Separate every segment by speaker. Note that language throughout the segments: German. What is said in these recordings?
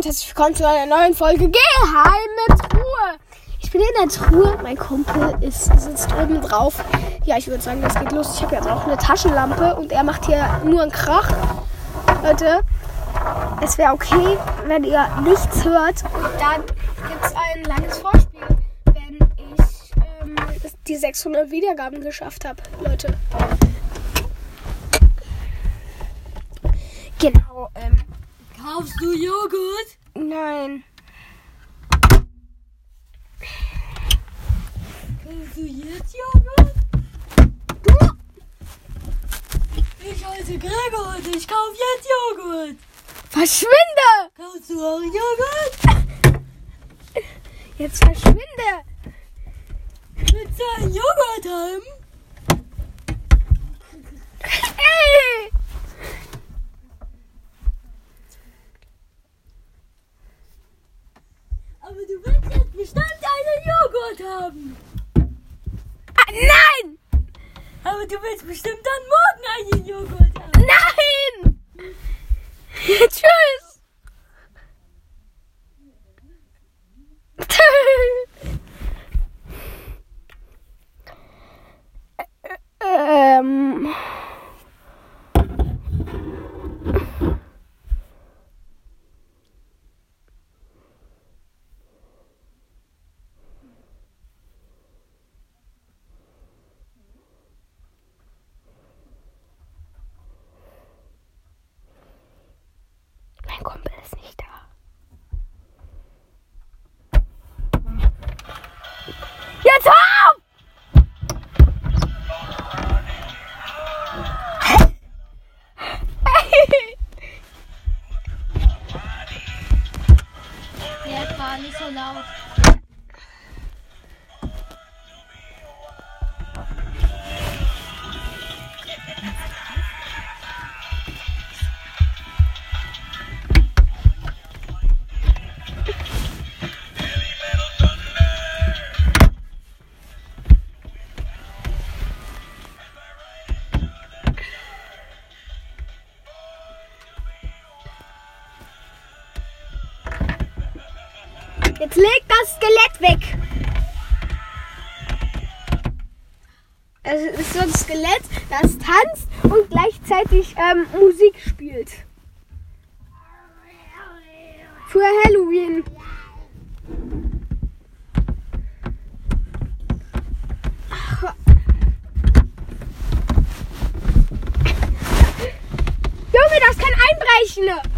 Speaker 1: und herzlich willkommen zu einer neuen Folge Geheime Truhe. Ich bin in der Truhe, mein Kumpel ist, sitzt oben drauf. Ja, ich würde sagen, das geht los. Ich habe jetzt auch eine Taschenlampe und er macht hier nur einen Krach. Leute, es wäre okay, wenn ihr nichts hört. Und dann gibt es ein langes Vorspiel, wenn ich ähm, die 600 Wiedergaben geschafft habe. Leute. Genau, ähm,
Speaker 2: Kaufst du Joghurt?
Speaker 1: nein.
Speaker 2: Kaufst du jetzt Joghurt?
Speaker 1: Du?
Speaker 2: Ich heiße Gregor und ich kauf jetzt Joghurt.
Speaker 1: Verschwinde!
Speaker 2: Kaufst du auch Joghurt?
Speaker 1: Jetzt verschwinde!
Speaker 2: Willst du einen Joghurt haben?
Speaker 1: Ey!
Speaker 2: Aber du jetzt bestimmt einen Joghurt haben.
Speaker 1: Ah, nein!
Speaker 2: Aber du willst bestimmt dann morgen einen Joghurt haben.
Speaker 1: Nein! Tschüss! ähm. Mein Kumpel ist nicht da. Jetzt hör auf!
Speaker 2: Jetzt war
Speaker 1: ist so ein Skelett, das tanzt und gleichzeitig ähm, Musik spielt. Für Halloween. Ach. Junge, das kann einbrechen.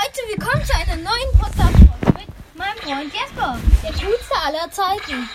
Speaker 2: Heute willkommen zu einer neuen Podcast-Folge mit meinem Freund Jesper. Der coolste aller Zeiten.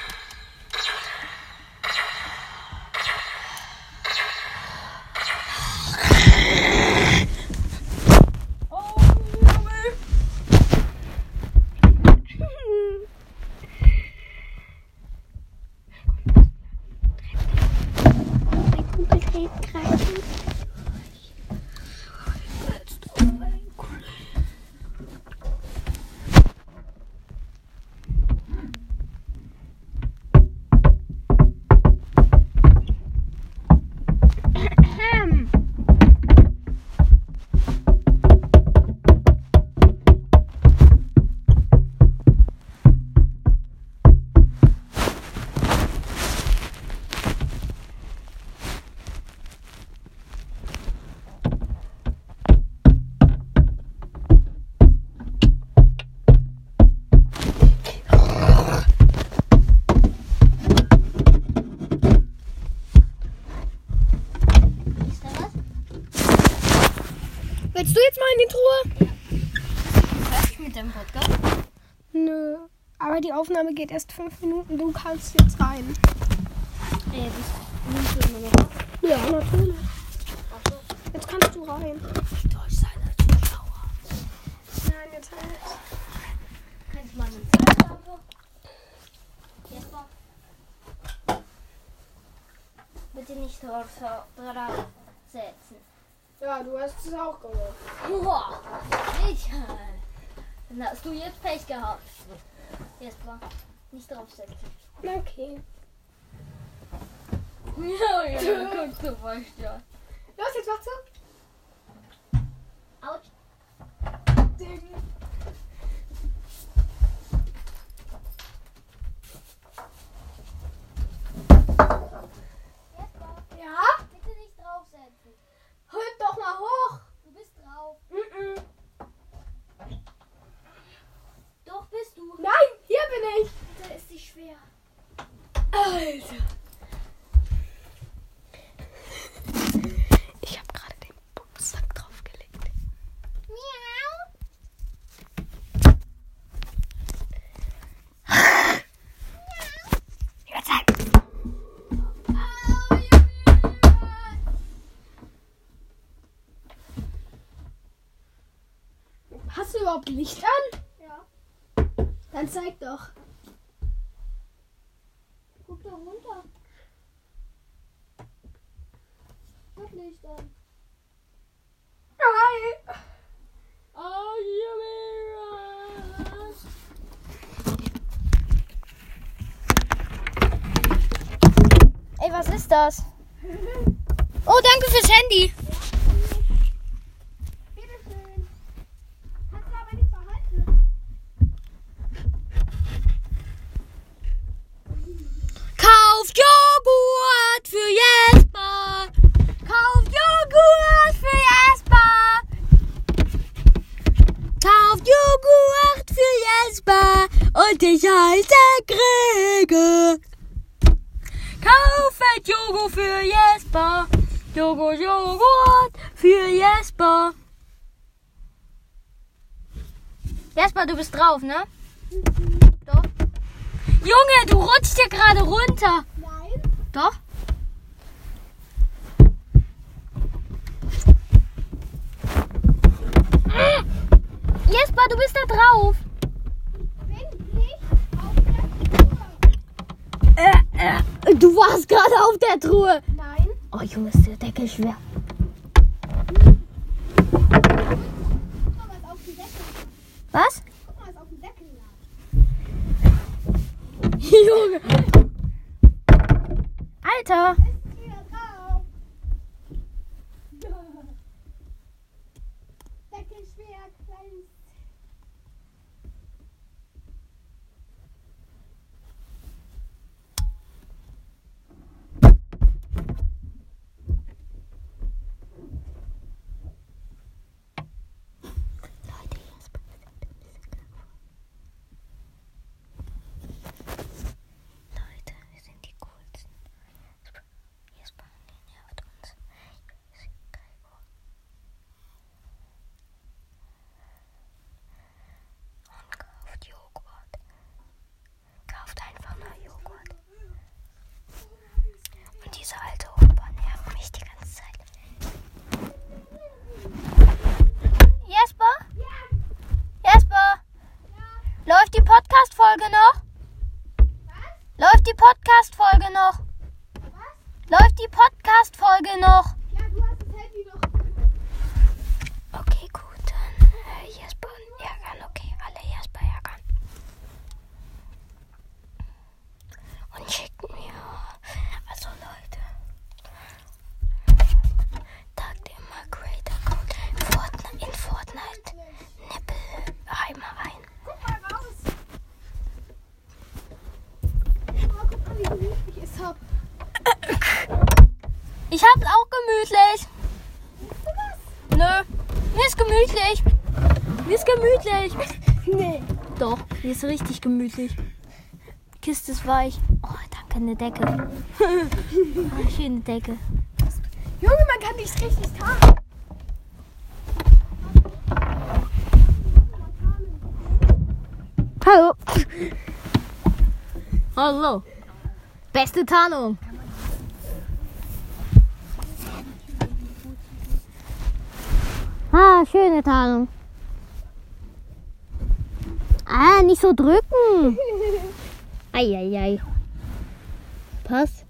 Speaker 1: Willst du jetzt mal in die Truhe?
Speaker 2: Fertig mit dem Podcast?
Speaker 1: Nö. Aber die Aufnahme geht erst fünf Minuten. Du kannst jetzt rein.
Speaker 2: Ey, das nimmst du immer noch.
Speaker 1: Ja, natürlich. Jetzt kannst du rein.
Speaker 2: Deutsch seine Zuschauer.
Speaker 1: Nein, jetzt halt.
Speaker 2: Kannst du mal eine Zeitlampe? Jesper? Bitte nicht drauf, drauf setzen.
Speaker 1: Ja, du hast es auch.
Speaker 2: Boah, ich. Dann hast du jetzt Pech gehabt. Jesper, nicht draufsetzen.
Speaker 1: Okay.
Speaker 2: Ja, ja, guck, du weißt ja.
Speaker 1: Los, jetzt machst du.
Speaker 2: Autsch. Jesper,
Speaker 1: Ja?
Speaker 2: bitte nicht draufsetzen.
Speaker 1: Halt doch mal hoch.
Speaker 2: Du bist drauf.
Speaker 1: Mm-mm.
Speaker 2: Doch bist du.
Speaker 1: Nein, hier bin ich.
Speaker 2: Bitte ist sie schwer.
Speaker 1: Alter. Ich habe gerade den Bumsack draufgelegt.
Speaker 2: Miau.
Speaker 1: Jetzt halt.
Speaker 2: Au, Junge.
Speaker 1: Überhaupt Licht an?
Speaker 2: Ja.
Speaker 1: Dann zeig doch.
Speaker 2: Guck da runter. Guck Licht an.
Speaker 1: Hi.
Speaker 2: Oh, Junge. Ey, was ist das? Oh, danke fürs Handy.
Speaker 1: Bitteschön. Kannst du aber nicht behalten.
Speaker 2: Kauft Joghurt für Jesper. Kauft Joghurt für Jesper. Kauft Joghurt für Jesper. Und ich heiße Gregor. Kauft Joghurt für Jesper. Joghurt, für Jesper. Jesper, du bist drauf, ne? Doch. Junge, du rutschst hier gerade runter.
Speaker 1: Nein.
Speaker 2: Doch. Jesper, du bist da drauf.
Speaker 1: Bin nicht auf der.
Speaker 2: Äh, du warst gerade auf der Truhe. Oh, Junge, ist der Deckel schwer.
Speaker 1: Was.
Speaker 2: Junge. Alter.
Speaker 1: Deckel schwer, klein.
Speaker 2: Leute, Jesper, wir sind ein bisschen gelaufen. Leute, wir sind die coolsten. Jesper, der nervt uns. Wir sind Gregor. Und kauft Joghurt. Kauft einfach nur Joghurt. Und diese alte Opa nervt mich die ganze Zeit. Jesper? Jesper? Läuft die Podcast-Folge noch? Läuft die Podcast-Folge noch? Läuft die Podcast-Folge noch?
Speaker 1: Ja, du hast das Handy noch.
Speaker 2: Okay, gut, dann äh, Jesper und ärgern. Okay, alle Jesper ärgern. Und schickt mir. Also Leute. Tagt immer Creator Code Fortnite, in Fortnite. Nippelheimer rein.
Speaker 1: Guck mal raus. Oh, guck mal, wie gemütlich ich es hab.
Speaker 2: Ich hab's auch gemütlich.
Speaker 1: Siehst du das?
Speaker 2: Nö, mir ist gemütlich. Mir ist gemütlich.
Speaker 1: Nee.
Speaker 2: Doch, mir ist richtig gemütlich. Kiste ist weich. Oh, danke, eine Decke. ah, schöne Decke.
Speaker 1: Junge, man kann dich richtig tarnen.
Speaker 2: Hallo. Hallo. Beste Tarnung. Ah, schöne Tarnung. Ah, nicht so drücken. Eieiei. Pass.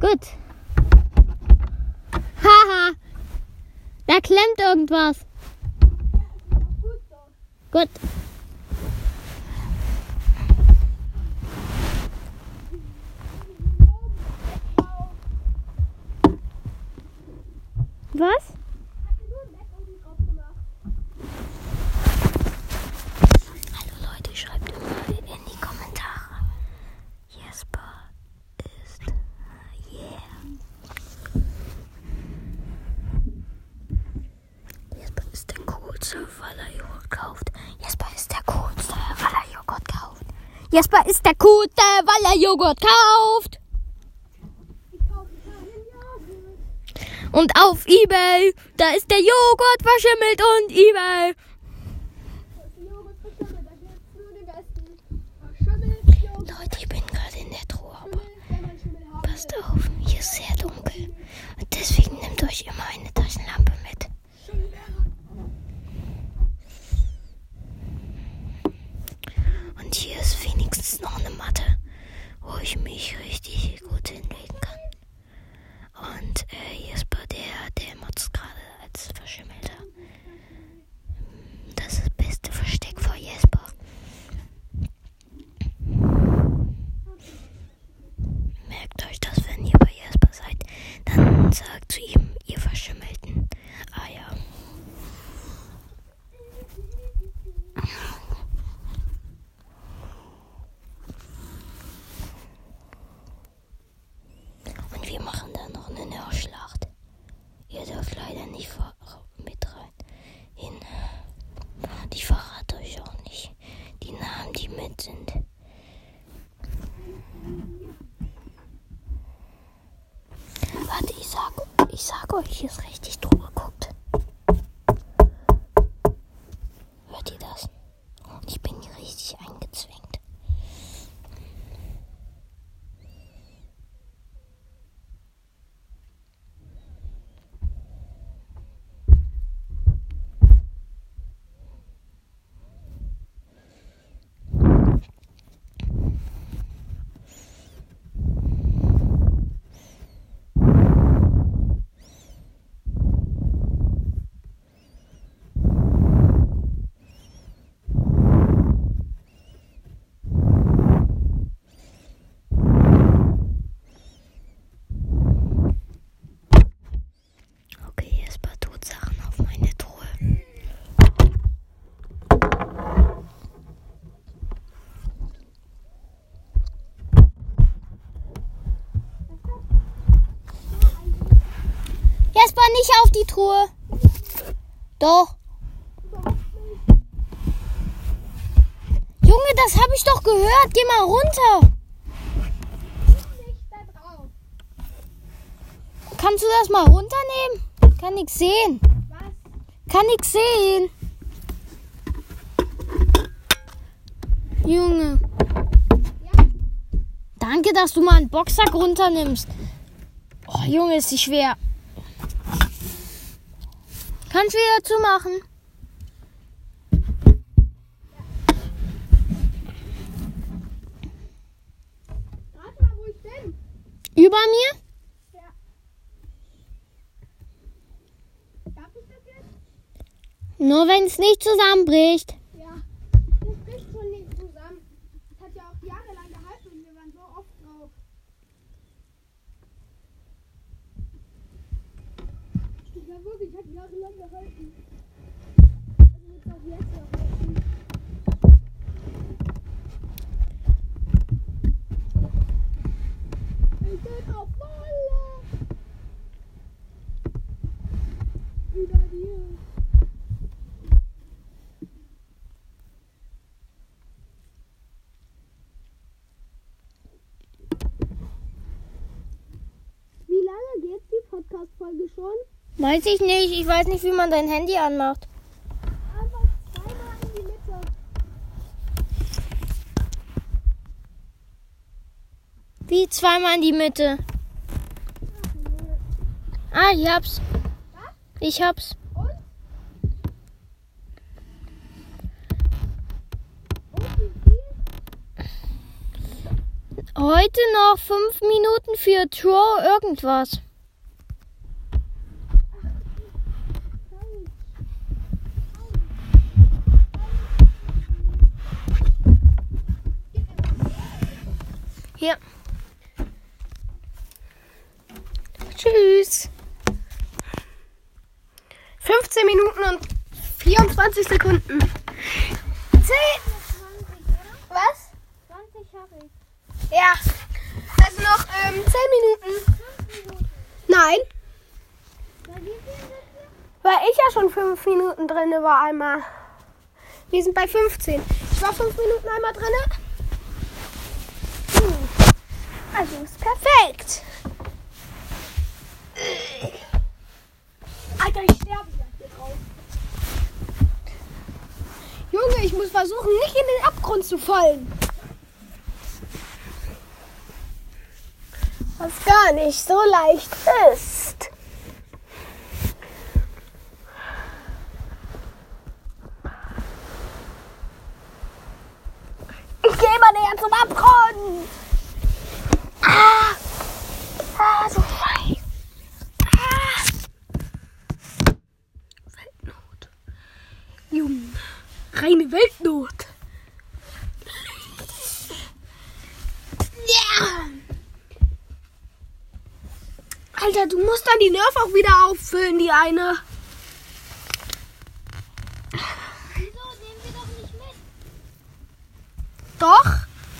Speaker 2: Gut. Haha. Da klemmt irgendwas. Gut. Was? Hallo Leute, schreibt mal in die Kommentare. Jesper ist yeah. Jesper ist der coolste, weil er Joghurt kauft. Jesper ist der coolste, weil er Joghurt kauft. Jesper ist der coolste, weil er Joghurt kauft. Und auf Ebay, da ist der Joghurt verschimmelt und Ebay. Leute, ich bin gerade in der Truhe, aber passt auf, hier ist sehr dunkel. Und deswegen nehmt euch immer eine Jesper, nicht auf die Truhe. Doch. Junge, das habe ich doch gehört. Geh mal runter. Kannst du das mal runternehmen? Kann nix sehen. Kann nix sehen. Junge. Danke, dass du mal einen Boxsack runternimmst. Oh, Junge, ist die schwer. Kannst du wieder zumachen?
Speaker 1: Rat mal, wo ich bin.
Speaker 2: Über mir?
Speaker 1: Ja. Darf ich das jetzt?
Speaker 2: Nur wenn es nicht zusammenbricht.
Speaker 1: Ja. Das bricht schon nicht zusammen. Das hat ja auch jahrelang gehalten und wir waren so oft drauf. Ja, wirklich, hat jahrelang gehalten. Also wird auch jetzt noch halten. Ich bin auf Wolle. Über dir. Wie lange geht die Podcast-Folge schon?
Speaker 2: Weiß ich nicht. Ich weiß nicht, wie man dein Handy anmacht. Wie zweimal in die Mitte. Ah, ich hab's. Ich hab's.
Speaker 1: Und? Und?
Speaker 2: Heute noch fünf Minuten für Draw irgendwas.
Speaker 1: Hier. Tschüss. 15 Minuten und 24 Sekunden. 10. Was?
Speaker 2: 20 habe ich.
Speaker 1: Ja. Also noch ähm, 10 Minuten. Nein. Weil ich ja schon 5 Minuten drin war einmal. Wir sind bei 15. Ich war 5 Minuten einmal drin. Hm. Also ist perfekt. Alter, ich sterbe hier drauf. Junge, ich muss versuchen, nicht in den Abgrund zu fallen. Was gar nicht so leicht ist. Ich gehe mal näher zum Abgrund. Ah, ah so scheiße. Ah. Weltnot. Junge, reine Weltnot. Ja. Alter, du musst dann die Nerf auch wieder auffüllen, die eine.
Speaker 2: Wieso nehmen wir doch nicht mit?
Speaker 1: Doch?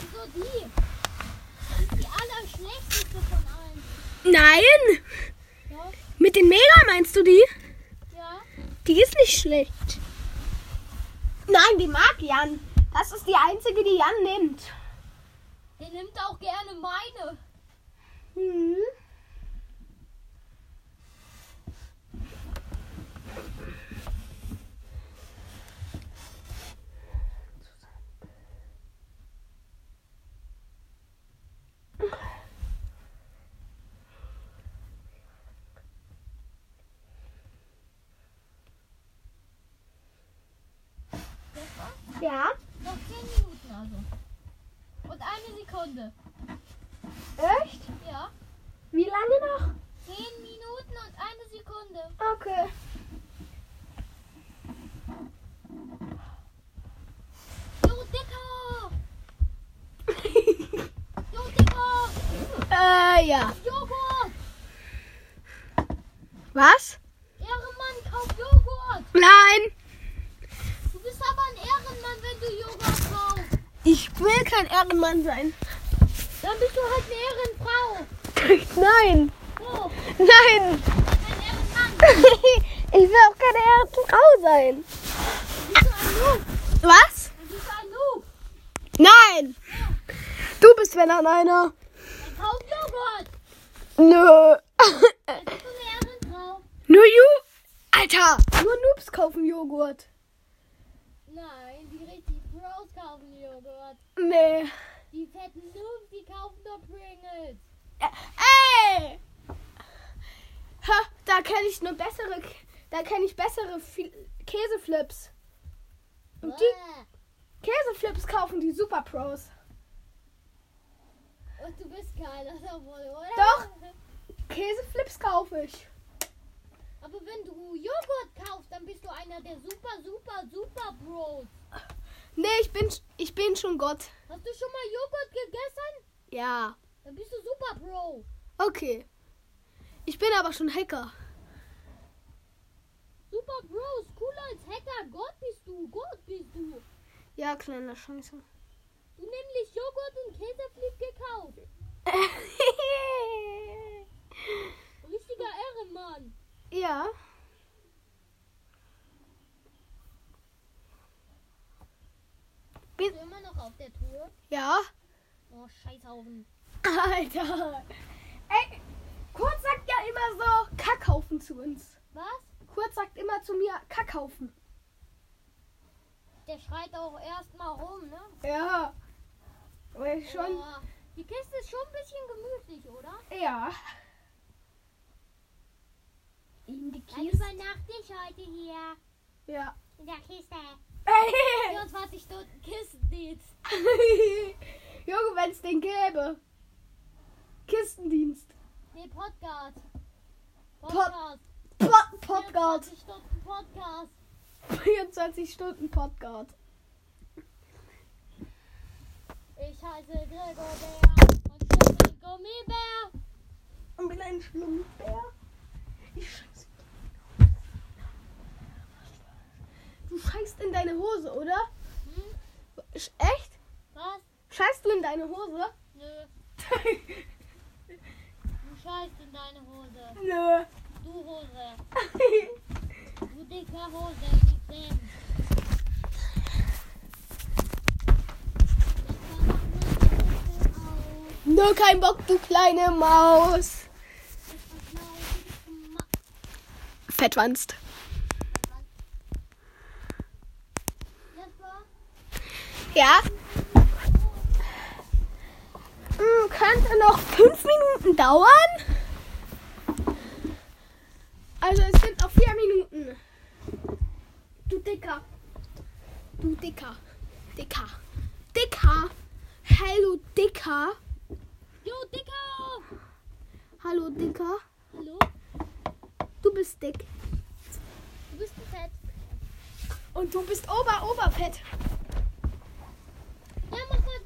Speaker 2: Wieso die? Die allerschlechteste von allen.
Speaker 1: Nein.
Speaker 2: Ja?
Speaker 1: Mit den Mega meinst du die?
Speaker 2: Ja?
Speaker 1: Die ist nicht schlecht. Nein, die mag Jan. Das ist die einzige, die Jan nimmt.
Speaker 2: Der nimmt auch gerne meine.
Speaker 1: Hm. Ja,
Speaker 2: Noch 10 Minuten also. Und eine Sekunde.
Speaker 1: echt?
Speaker 2: Ja?
Speaker 1: Wie lange noch?
Speaker 2: 10 Minuten und eine Sekunde.
Speaker 1: Okay.
Speaker 2: Jo, Dicker! Jo, Dicker!
Speaker 1: Äh, ja.
Speaker 2: Joghurt!
Speaker 1: Was?
Speaker 2: Ehrenmann, kauf Joghurt!
Speaker 1: Nein,
Speaker 2: Du bist aber ein Ehrenmann, wenn du Joghurt kaufst.
Speaker 1: ich will kein Ehrenmann sein.
Speaker 2: Dann bist du halt eine Ehrenfrau.
Speaker 1: Nein,
Speaker 2: Oh,
Speaker 1: nein.
Speaker 2: ein Ehrenmann.
Speaker 1: Ich will auch keine Ehrenfrau sein.
Speaker 2: Bist du ein Noob?
Speaker 1: Was?
Speaker 2: Dann bist du ein Noob.
Speaker 1: Nein. Du bist wenn dann einer.
Speaker 2: Dann kauf Joghurt.
Speaker 1: Nö.
Speaker 2: Dann bist du eine Ehrenfrau.
Speaker 1: Nur you. Alter, nur Noobs kaufen Joghurt.
Speaker 2: Nein, kaufen Joghurt.
Speaker 1: Nee.
Speaker 2: Die fetten Noobs, die kaufen doch Pringles.
Speaker 1: Ey! Ha, da kenne ich eine bessere, da kenne ich bessere Fi- Käseflips. Und die. Käseflips kaufen die Super Pros.
Speaker 2: Und du bist keiner oder?
Speaker 1: Doch. Käseflips kaufe ich.
Speaker 2: Aber wenn du Joghurt kaufst, dann bist du einer der super, super, super Bros.
Speaker 1: Nee, ich bin, ich bin schon Gott.
Speaker 2: Hast du schon mal Joghurt gegessen?
Speaker 1: Ja.
Speaker 2: Dann bist du super Bro.
Speaker 1: Okay. Ich bin aber schon Hacker.
Speaker 2: Super Bros, cooler als Hacker. Gott bist du, Gott bist du.
Speaker 1: Ja, kleiner Scheiße.
Speaker 2: Du nämlich Joghurt und Käseflip gekauft. Richtiger Ehrenmann.
Speaker 1: ja.
Speaker 2: Bist du immer noch auf der Tour?
Speaker 1: Ja.
Speaker 2: Oh, Scheißhaufen.
Speaker 1: Alter. Ey, Kurt sagt ja immer so Kackhaufen zu uns.
Speaker 2: Was?
Speaker 1: Kurt sagt immer zu mir Kackhaufen.
Speaker 2: Der schreit auch erstmal rum, ne?
Speaker 1: Ja. Weil ich schon.
Speaker 2: Oh, die Kiste ist schon ein bisschen gemütlich, oder?
Speaker 1: Ja. In die
Speaker 2: Dann
Speaker 1: Kiste.
Speaker 2: übernachte ich heute hier.
Speaker 1: Ja.
Speaker 2: In der Kiste. 24 Stunden Kistendienst.
Speaker 1: Junge, wenn es den gäbe. Kistendienst.
Speaker 2: Nee, Podcast.
Speaker 1: Pod-
Speaker 2: Podcast.
Speaker 1: Po Podcast.
Speaker 2: 24 Stunden Podcast.
Speaker 1: 24 Stunden Podcast.
Speaker 2: Ich heiße Gregor Bär und bin ein Gummibär.
Speaker 1: Und bin ein Schlumpfbär. Ich Du scheißt in deine Hose, oder?
Speaker 2: Hm?
Speaker 1: Echt?
Speaker 2: Was?
Speaker 1: Scheißt du in deine Hose?
Speaker 2: Nö. Du scheißt in deine Hose.
Speaker 1: Nö.
Speaker 2: Du Hose. Du dicker Hose. Wie denn?
Speaker 1: Nur kein Bock, du kleine Maus. Fettwanst. Ja. Hm, könnte noch fünf Minuten dauern. Also es sind noch vier Minuten. Du Dicker. Du Dicker. Dicker. Dicker. Hallo Dicker.
Speaker 2: Jo, Dicker!
Speaker 1: Hallo Dicker.
Speaker 2: Hallo?
Speaker 1: Du bist dick.
Speaker 2: Du bist fett.
Speaker 1: Und du bist.
Speaker 2: Ja, mach mal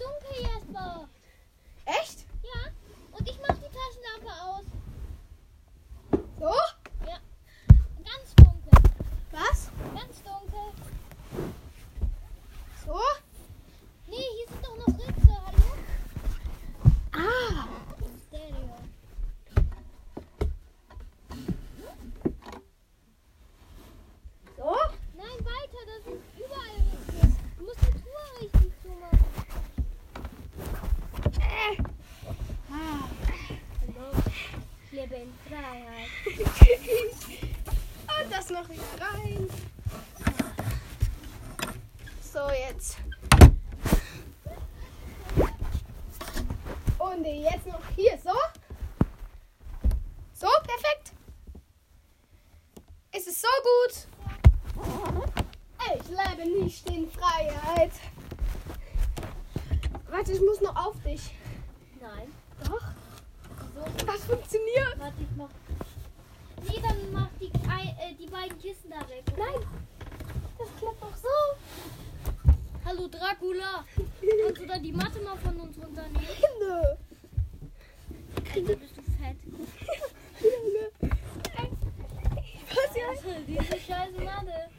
Speaker 2: dunkel, Jesper.
Speaker 1: Echt?
Speaker 2: Ja. Und ich mach die Taschenlampe aus.
Speaker 1: So?
Speaker 2: Ja. Ganz dunkel.
Speaker 1: Was?
Speaker 2: Ganz dunkel.
Speaker 1: So?
Speaker 2: Nee, hier sind doch noch Ritze. Hallo?
Speaker 1: Ah.
Speaker 2: Stereo.
Speaker 1: So?
Speaker 2: Nein, weiter. Da sind überall Ritze. Du musst die Truhe richtig zumachen.
Speaker 1: Äh.
Speaker 2: Hallo. Ich lebe in Freiheit.
Speaker 1: Und das noch wieder rein. So, jetzt. Und jetzt noch hier. So. So, perfekt. Es ist so gut. Ich lebe nicht in Freiheit. Warte, ich muss noch auf dich. Das funktioniert.
Speaker 2: warte, ich mach. Nee, dann mach die, äh, die beiden Kissen da weg.
Speaker 1: Nein. Das klappt doch so.
Speaker 2: Hallo Dracula. Kannst du da die Matte mal von uns runternehmen?
Speaker 1: Nö.
Speaker 2: Alter, bist du fett.
Speaker 1: Junge. Was ja?
Speaker 2: Also, diese scheiße Matte.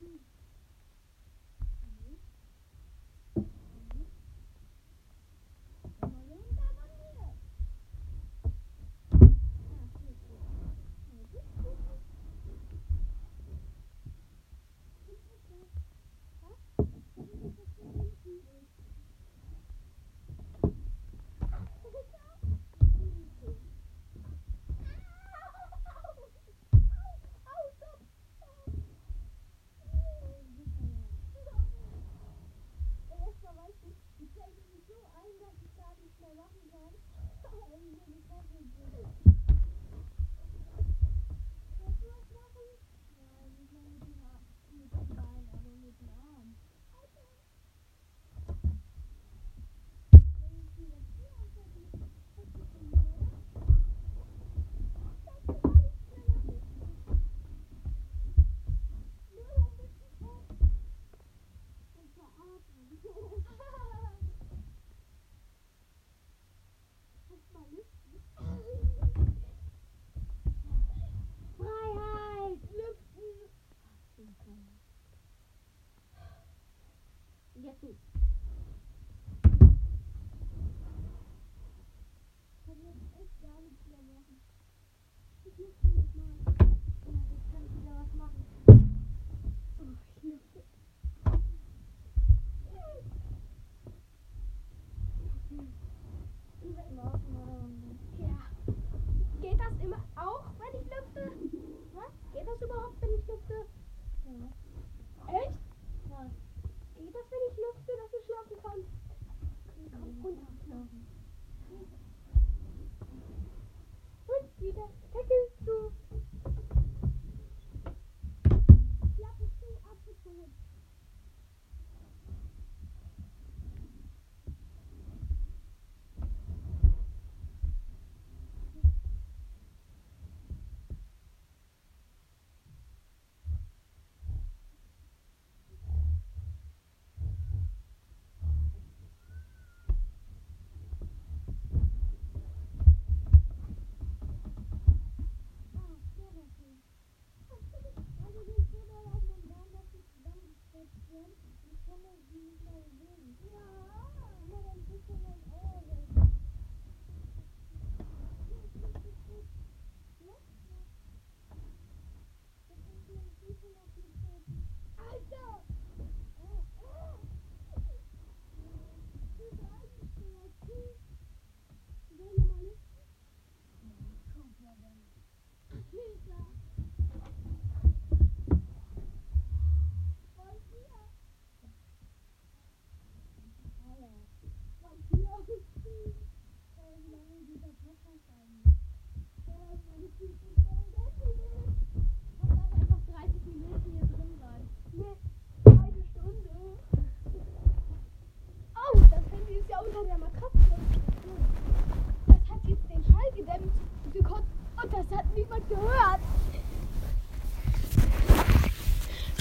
Speaker 1: 嗯。can't do this.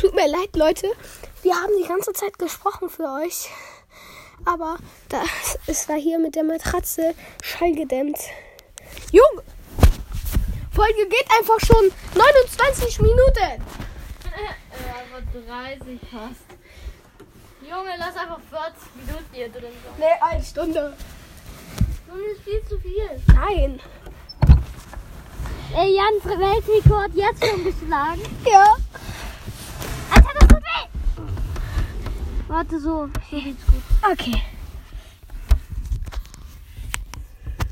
Speaker 1: Tut mir leid, Leute. Wir haben die ganze Zeit gesprochen für euch. Aber das, ist da hier mit der Matratze schallgedämmt. Junge! Folge geht einfach schon 29 Minuten.
Speaker 2: Aber 30 fast. Junge, lass einfach 40 Minuten hier drin sein.
Speaker 1: Nee, eine Stunde.
Speaker 2: Stunde ist viel zu viel.
Speaker 1: Nein.
Speaker 2: Ey, Jan, Weltrekord jetzt schon geschlagen?
Speaker 1: Ja.
Speaker 2: Warte, so. So geht's gut.
Speaker 1: Okay.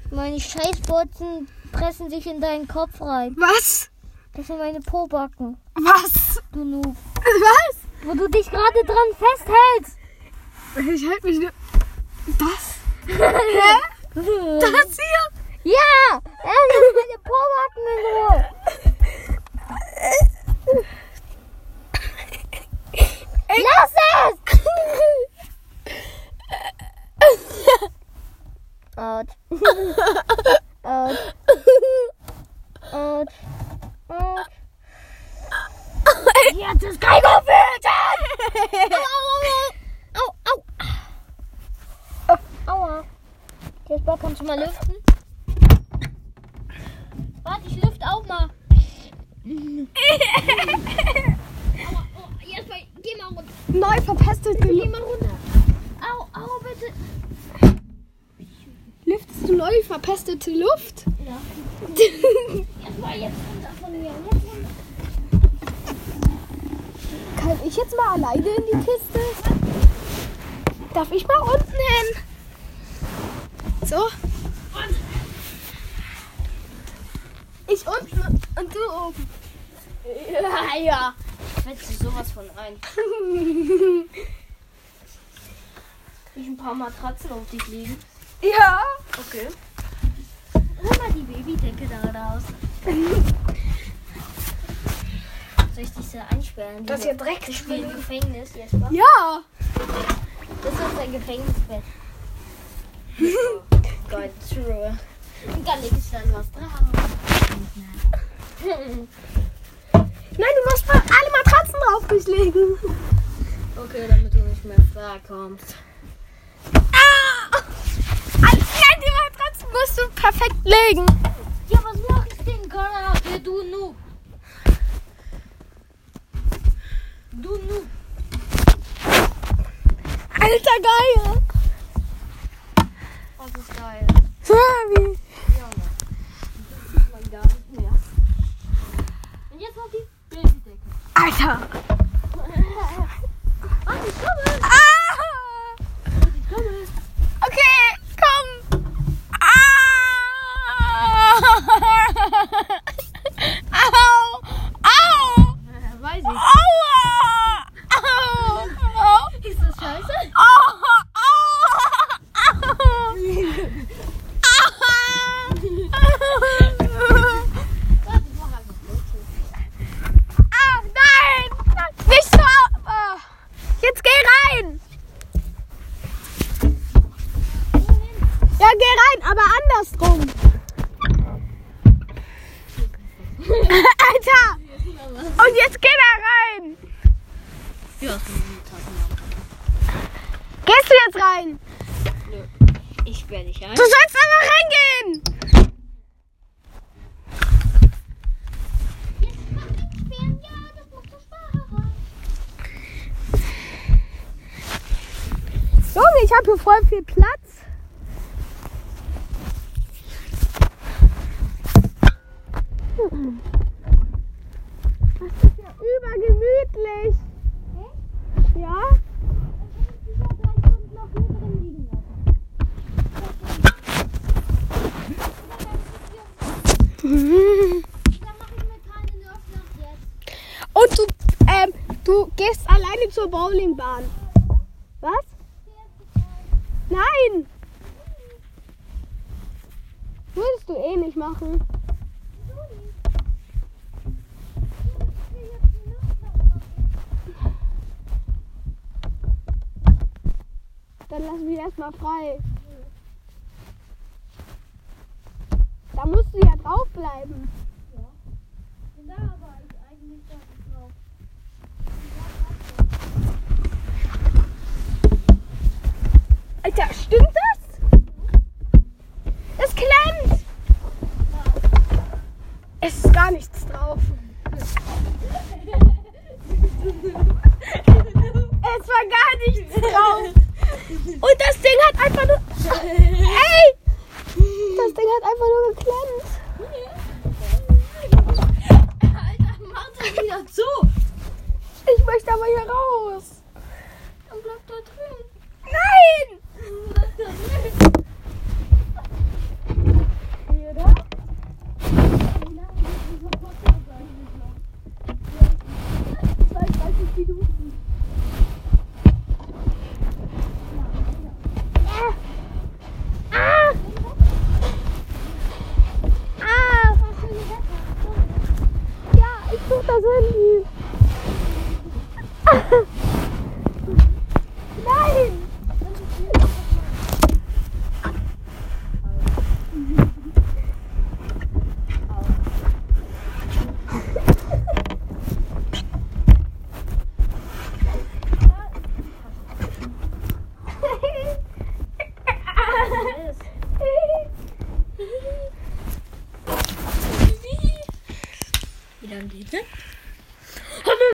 Speaker 2: Meine Scheißbotzen pressen sich in deinen Kopf rein.
Speaker 1: Was?
Speaker 2: Das sind meine Pobacken.
Speaker 1: Was?
Speaker 2: Du Noob.
Speaker 1: Was?
Speaker 2: Wo du dich gerade dran festhältst.
Speaker 1: Ich halte mich nur. Das? Hä? das hier?
Speaker 2: Ja! Er sind meine Pobacken in Ruhe. Krieg ich ein paar Matratzen auf dich liegen.
Speaker 1: Ja.
Speaker 2: Okay. Hol mal die Babydecke da raus. Soll ich dich da einsperren?
Speaker 1: Das ist ja Dreck.
Speaker 2: Ich spiele im Gefängnis, Jesper.
Speaker 1: Ja.
Speaker 2: Das ist unser Gefängnisbett. Gott, true. Und da leg ich dann was drauf.
Speaker 1: Nein, du musst mal alle Matratzen drauf durchlegen.
Speaker 2: Okay, damit du nicht mehr vorkommst.
Speaker 1: Ah! Nein, die Matratzen musst du perfekt legen.
Speaker 2: Ja, was mach ich denn? Ja, du Noob. Du Noob.
Speaker 1: Alter Geil.
Speaker 2: Das ist geil.
Speaker 1: Fabi.
Speaker 2: Junge. Das sieht man gar nicht mehr. Und jetzt noch die Babydecke.
Speaker 1: Alter.
Speaker 2: Warte, ich komme.
Speaker 1: Ah!
Speaker 2: Ich komme.
Speaker 1: Okay, komm. Ah! Au! Au!
Speaker 2: Weiß ich.
Speaker 1: Aua! Au! Au!
Speaker 2: Ist das scheiße?
Speaker 1: Au! Au! Au!
Speaker 2: Warte, ich mach einfach Bluetooth.
Speaker 1: Ah, nein! Nicht so! Ah. Jetzt geh rein! Ja, geh rein, aber andersrum. Alter! Und jetzt geh da rein!
Speaker 2: Ja, ist eine Tassen.
Speaker 1: Gehst du jetzt rein?
Speaker 2: Ich sperr dich ein.
Speaker 1: Du sollst aber reingehen! Junge, ich habe hier voll viel Platz. Das ist ja übergemütlich. Ja? Und du, ähm, du gehst alleine zur Bowlingbahn. Was? Nein! Würdest du eh nicht machen. Dann lass mich erstmal frei. Da musst du ja draufbleiben. Alter,